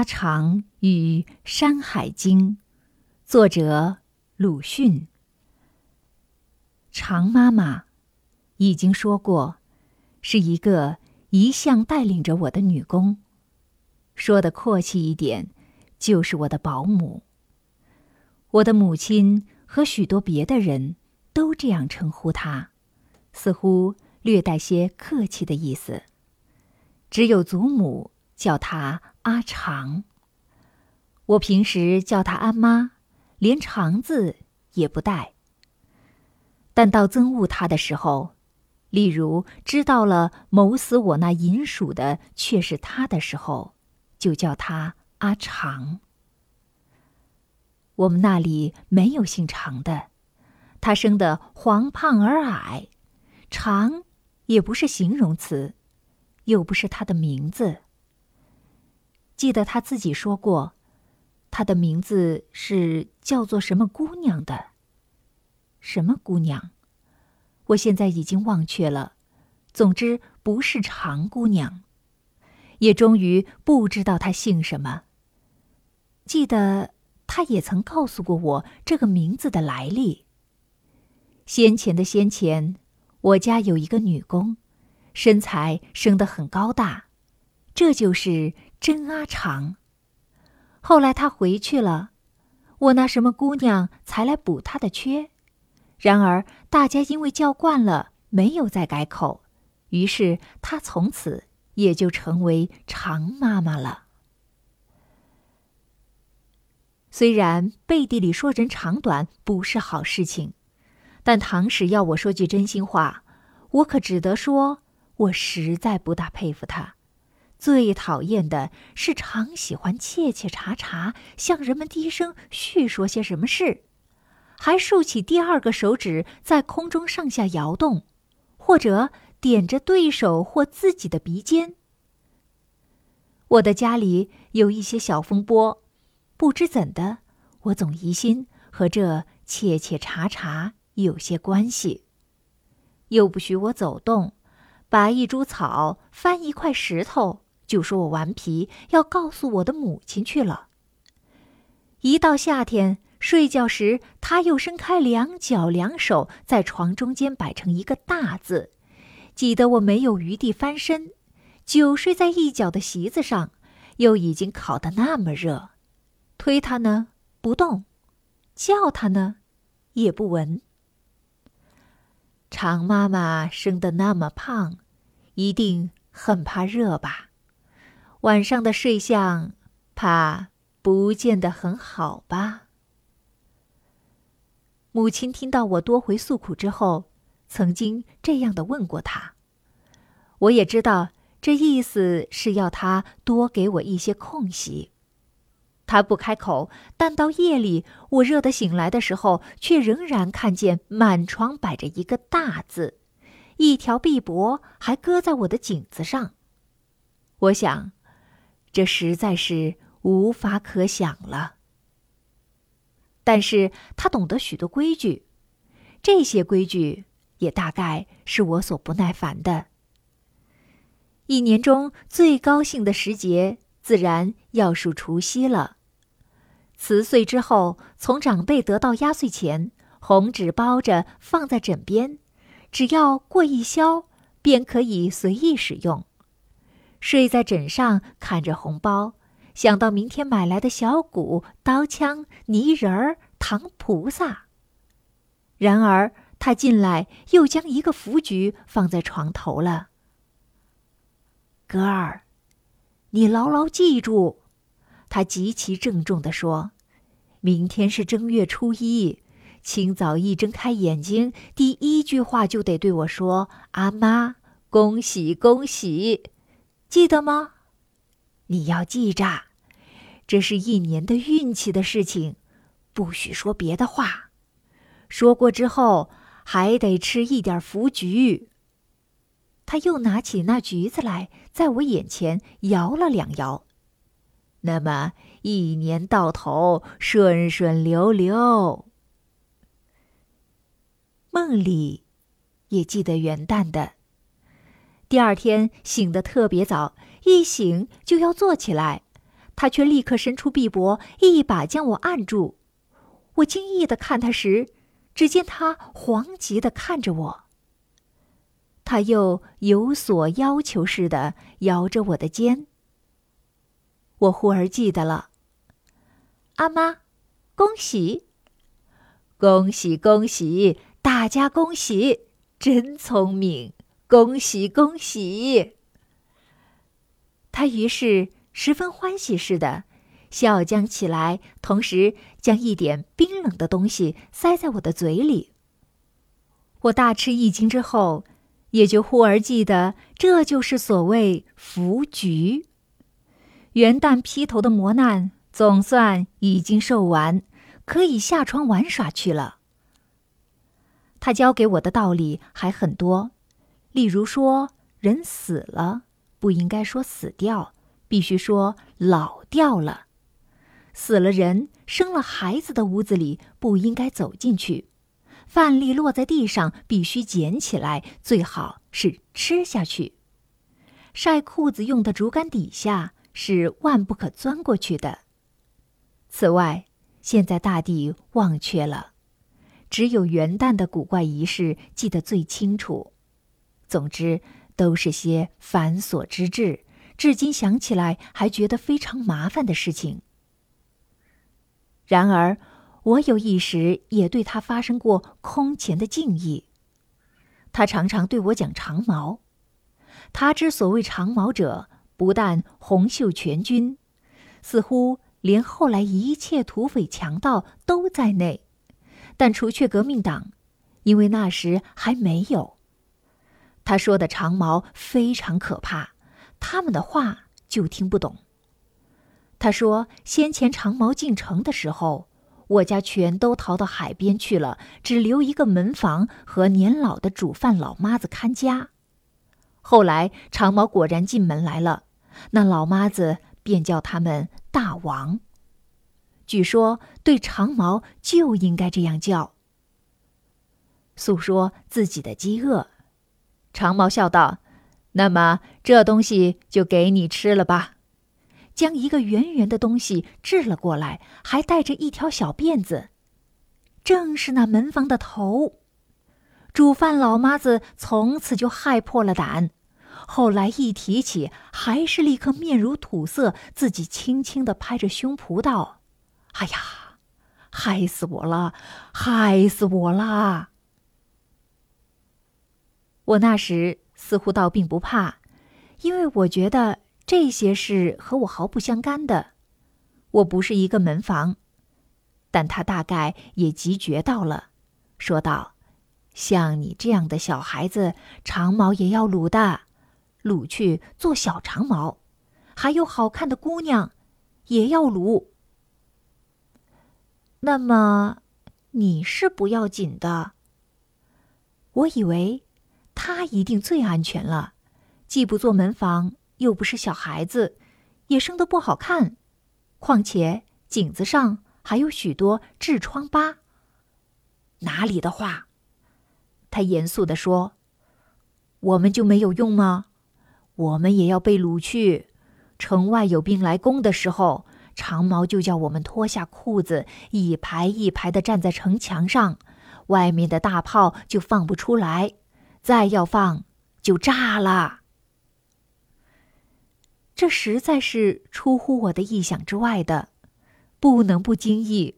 阿长与《山海经》，作者鲁迅。常妈妈已经说过，是一个一向带领着我的女工。说的阔气一点，就是我的保姆。我的母亲和许多别的人都这样称呼她，似乎略带些客气的意思。只有祖母叫她阿长。我平时叫她阿妈，连“长”字也不带。但到憎恶她的时候，例如知道了谋死我那银鼠的却是她的时候，就叫她阿长。我们那里没有姓常的，他生得黄胖而矮，长也不是形容词，又不是他的名字。记得他自己说过，他的名字是叫做什么姑娘的。什么姑娘？我现在已经忘却了。总之不是常姑娘，也终于不知道她姓什么。记得。他也曾告诉过我这个名字的来历。先前的先前，我家有一个女工，身材生得很高大，这就是真阿长。后来她回去了，我那什么姑娘才来补她的缺。然而大家因为叫惯了，没有再改口，于是她从此也就成为常妈妈了。虽然背地里说人长短不是好事情，但唐使要我说句真心话，我可只得说，我实在不大佩服他。最讨厌的是常喜欢切切查查，向人们低声叙说些什么事，还竖起第二个手指在空中上下摇动，或者点着对手或自己的鼻尖。我的家里有一些小风波。不知怎的，我总疑心和这切切查查有些关系。又不许我走动，拔一株草，翻一块石头，就说我顽皮，要告诉我的母亲去了。一到夏天睡觉时，他又伸开两脚两手，在床中间摆成一个大字，挤得我没有余地翻身，久睡在一角的席子上，又已经烤得那么热。推他呢不动，叫他呢也不闻。常妈妈生得那么胖，一定很怕热吧？晚上的睡相怕不见得很好吧？母亲听到我多回诉苦之后，曾经这样的问过他。我也知道这意思是要他多给我一些空隙。他不开口，但到夜里我热得醒来的时候，却仍然看见满床摆着一个大字，一条臂膊还搁在我的颈子上。我想，这实在是无法可想了。但是他懂得许多规矩，这些规矩也大概是我所不耐烦的。一年中最高兴的时节，自然要数除夕了。辞岁之后，从长辈得到压岁钱，红纸包着放在枕边，只要过一宵，便可以随意使用。睡在枕上，看着红包，想到明天买来的小鼓、刀枪、泥人儿、糖菩萨。然而他进来，又将一个福菊放在床头了。哥儿，你牢牢记住。他极其郑重地说：“明天是正月初一，清早一睁开眼睛，第一句话就得对我说：‘阿妈，恭喜恭喜！’记得吗？你要记着，这是一年的运气的事情，不许说别的话。说过之后，还得吃一点福橘。”他又拿起那橘子来，在我眼前摇了两摇。那么一年到头顺顺溜溜。梦里也记得元旦的。第二天醒得特别早，一醒就要坐起来。他却立刻伸出臂膊，一把将我按住。我惊异的看他时，只见他惶急的看着我。他又有所要求似的摇着我的肩。我忽而记得了，阿妈，恭喜，恭喜，恭喜，大家恭喜，真聪明，恭喜，恭喜。他于是十分欢喜似的笑将起来，同时将一点冰冷的东西塞在我的嘴里。我大吃一惊之后，也就忽而记得，这就是所谓福局。元旦劈头的磨难总算已经受完，可以下床玩耍去了。他教给我的道理还很多，例如说，人死了不应该说死掉，必须说老掉了；死了人生了孩子的屋子里不应该走进去；饭粒落在地上必须捡起来，最好是吃下去；晒裤子用的竹竿底下。是万不可钻过去的。此外，现在大地忘却了，只有元旦的古怪仪式记得最清楚。总之，都是些繁琐之至，至今想起来还觉得非常麻烦的事情。然而，我有一时也对他发生过空前的敬意。他常常对我讲长矛，他之所谓长矛者。不但红袖全军，似乎连后来一切土匪强盗都在内，但除却革命党，因为那时还没有。他说的长矛非常可怕，他们的话就听不懂。他说先前长矛进城的时候，我家全都逃到海边去了，只留一个门房和年老的煮饭老妈子看家。后来长毛果然进门来了。那老妈子便叫他们大王。据说对长毛就应该这样叫。诉说自己的饥饿，长毛笑道：“那么这东西就给你吃了吧。”将一个圆圆的东西掷了过来，还带着一条小辫子，正是那门房的头。煮饭老妈子从此就害破了胆。后来一提起，还是立刻面如土色，自己轻轻的拍着胸脯道：“哎呀，害死我了，害死我啦！”我那时似乎倒并不怕，因为我觉得这些事和我毫不相干的。我不是一个门房，但他大概也即觉到了，说道：“像你这样的小孩子，长毛也要撸的。”撸去做小长毛，还有好看的姑娘，也要撸。那么你是不要紧的。我以为他一定最安全了，既不做门房，又不是小孩子，也生得不好看，况且颈子上还有许多痔疮疤。哪里的话？他严肃地说：“我们就没有用吗？”我们也要被掳去。城外有兵来攻的时候，长毛就叫我们脱下裤子，一排一排的站在城墙上，外面的大炮就放不出来，再要放就炸了。这实在是出乎我的意想之外的，不能不惊异。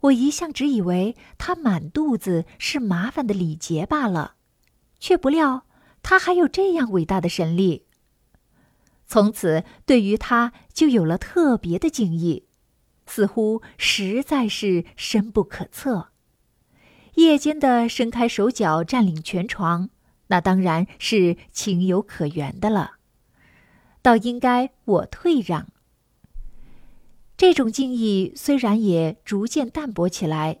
我一向只以为他满肚子是麻烦的礼节罢了，却不料。他还有这样伟大的神力。从此，对于他就有了特别的敬意，似乎实在是深不可测。夜间的伸开手脚占领全床，那当然是情有可原的了。倒应该我退让。这种敬意虽然也逐渐淡薄起来，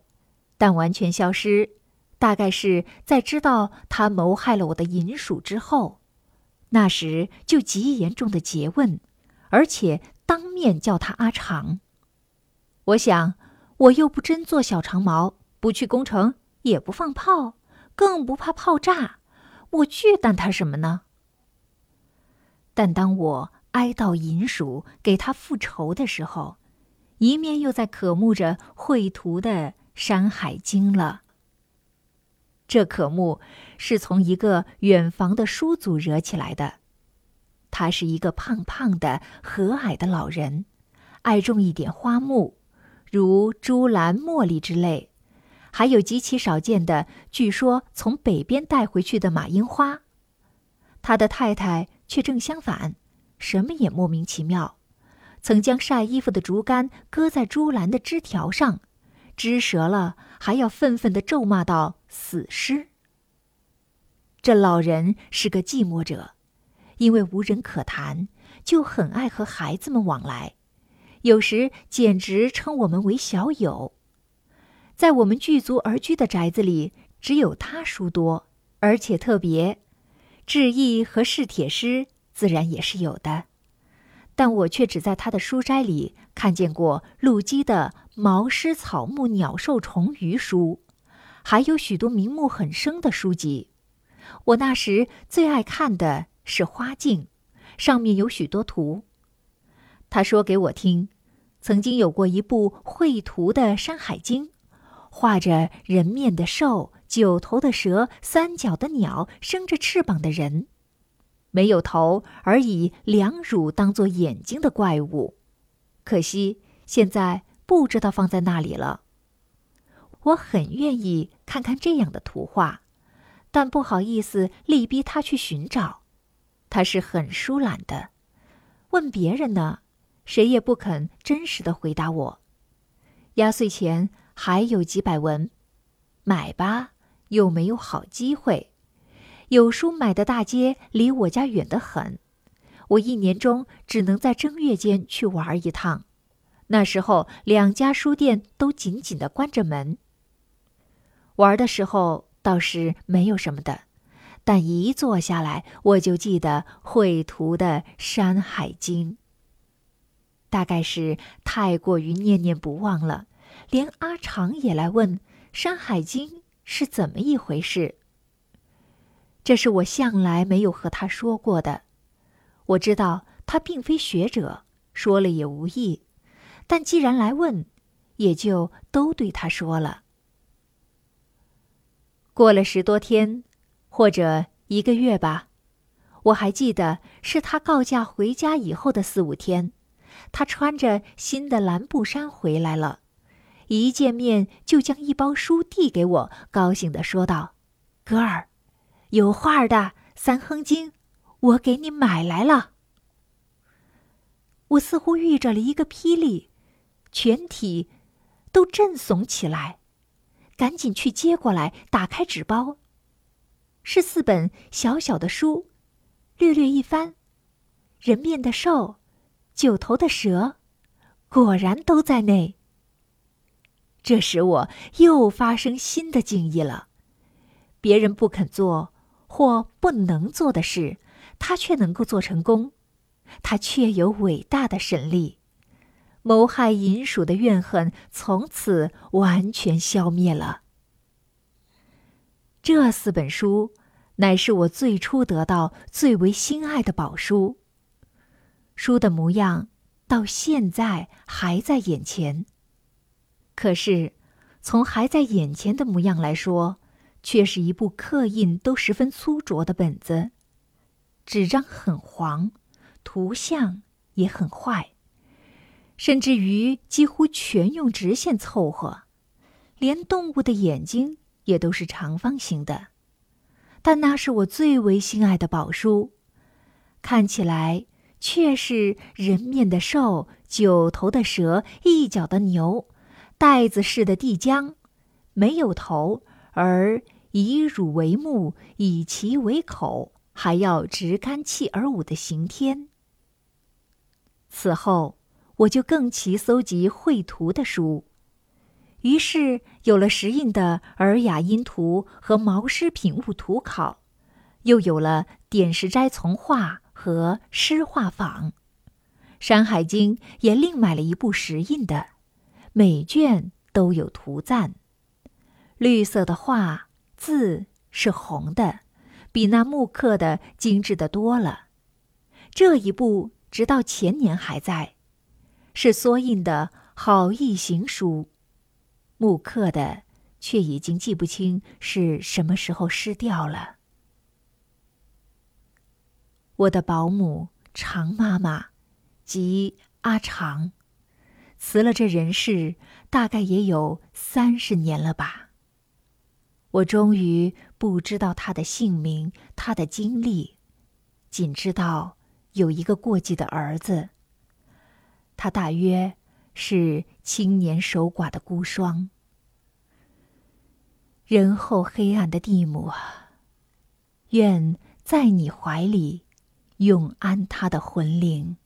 但完全消失。大概是在知道他谋害了我的银鼠之后，那时就极严重的诘问，而且当面叫他阿长。我想，我又不真做小长毛，不去攻城，也不放炮，更不怕炮炸，我惧惮他什么呢？但当我哀悼银鼠给他复仇的时候，一面又在渴慕着绘图的《山海经》了。这渴慕是从一个远房的叔祖惹起来的。他是一个胖胖的、和蔼的老人，爱种一点花木，如珠兰、茉莉之类，还有极其少见的，据说从北边带回去的马樱花。他的太太却正相反，什么也莫名其妙，曾将晒衣服的竹竿搁在珠兰的枝条上，枝折了还要愤愤地咒骂道：“死尸。”这老人是个寂寞者，因为无人可谈，就很爱和孩子们往来，有时简直称我们为小友。在我们聚族而居的宅子里，只有他书多，而且特别。志异和试帖诗自然也是有的，但我却只在他的书斋里看见过陆机的《毛诗草木鸟兽虫鱼》书，还有许多名目很生的书籍。我那时最爱看的是《花镜》，上面有许多图。他说给我听，曾经有过一部绘图的《山海经》，画着人面的兽。九头的蛇，三脚的鸟，生着翅膀的人，没有头而以两乳当做眼睛的怪物，可惜现在不知道放在那里了。我很愿意看看这样的图画，但不好意思力逼他去寻找，他是很疏懒的。问别人呢，谁也不肯真实的回答我。压岁钱还有几百文，买吧。又没有好机会，有书买的大街离我家远得很，我一年中只能在正月间去玩一趟。那时候两家书店都紧紧的关着门。玩的时候倒是没有什么的，但一坐下来，我就记得绘图的《山海经》。大概是太过于念念不忘了，连阿长也来问《山海经》。是怎么一回事？这是我向来没有和他说过的。我知道他并非学者，说了也无益。但既然来问，也就都对他说了。过了十多天，或者一个月吧，我还记得是他告假回家以后的四五天，他穿着新的蓝布衫回来了。一见面就将一包书递给我，高兴地说道：“哥儿，有画的《三哼经》，我给你买来了。”我似乎遇着了一个霹雳，全体都震悚起来，赶紧去接过来，打开纸包，是四本小小的书，略略一翻，人面的兽，九头的蛇，果然都在内。这使我又发生新的境意了。别人不肯做或不能做的事，他却能够做成功。他确有伟大的神力，谋害银鼠的怨恨从此完全消灭了。这四本书，乃是我最初得到最为心爱的宝书。书的模样，到现在还在眼前。可是，从还在眼前的模样来说，却是一部刻印都十分粗拙的本子，纸张很黄，图像也很坏，甚至于几乎全用直线凑合，连动物的眼睛也都是长方形的。但那是我最为心爱的宝书，看起来却是人面的兽，九头的蛇，一脚的牛。袋子似的地浆，没有头，而以乳为目，以其为口，还要直干气而舞的刑天。此后，我就更齐搜集绘图的书，于是有了石印的《尔雅音图》和《毛诗品物图考》，又有了《点石斋从画》和《诗画坊》，《山海经》也另买了一部石印的。每卷都有图赞，绿色的画字是红的，比那木刻的精致的多了。这一部直到前年还在，是缩印的好意行书，木刻的却已经记不清是什么时候失掉了。我的保姆常妈妈，即阿长，辞了这人世，大概也有三十年了吧。我终于不知道他的姓名，他的经历，仅知道有一个过继的儿子。他大约是青年守寡的孤孀。仁厚黑暗的蒂姆啊，愿在你怀里永安他的魂灵。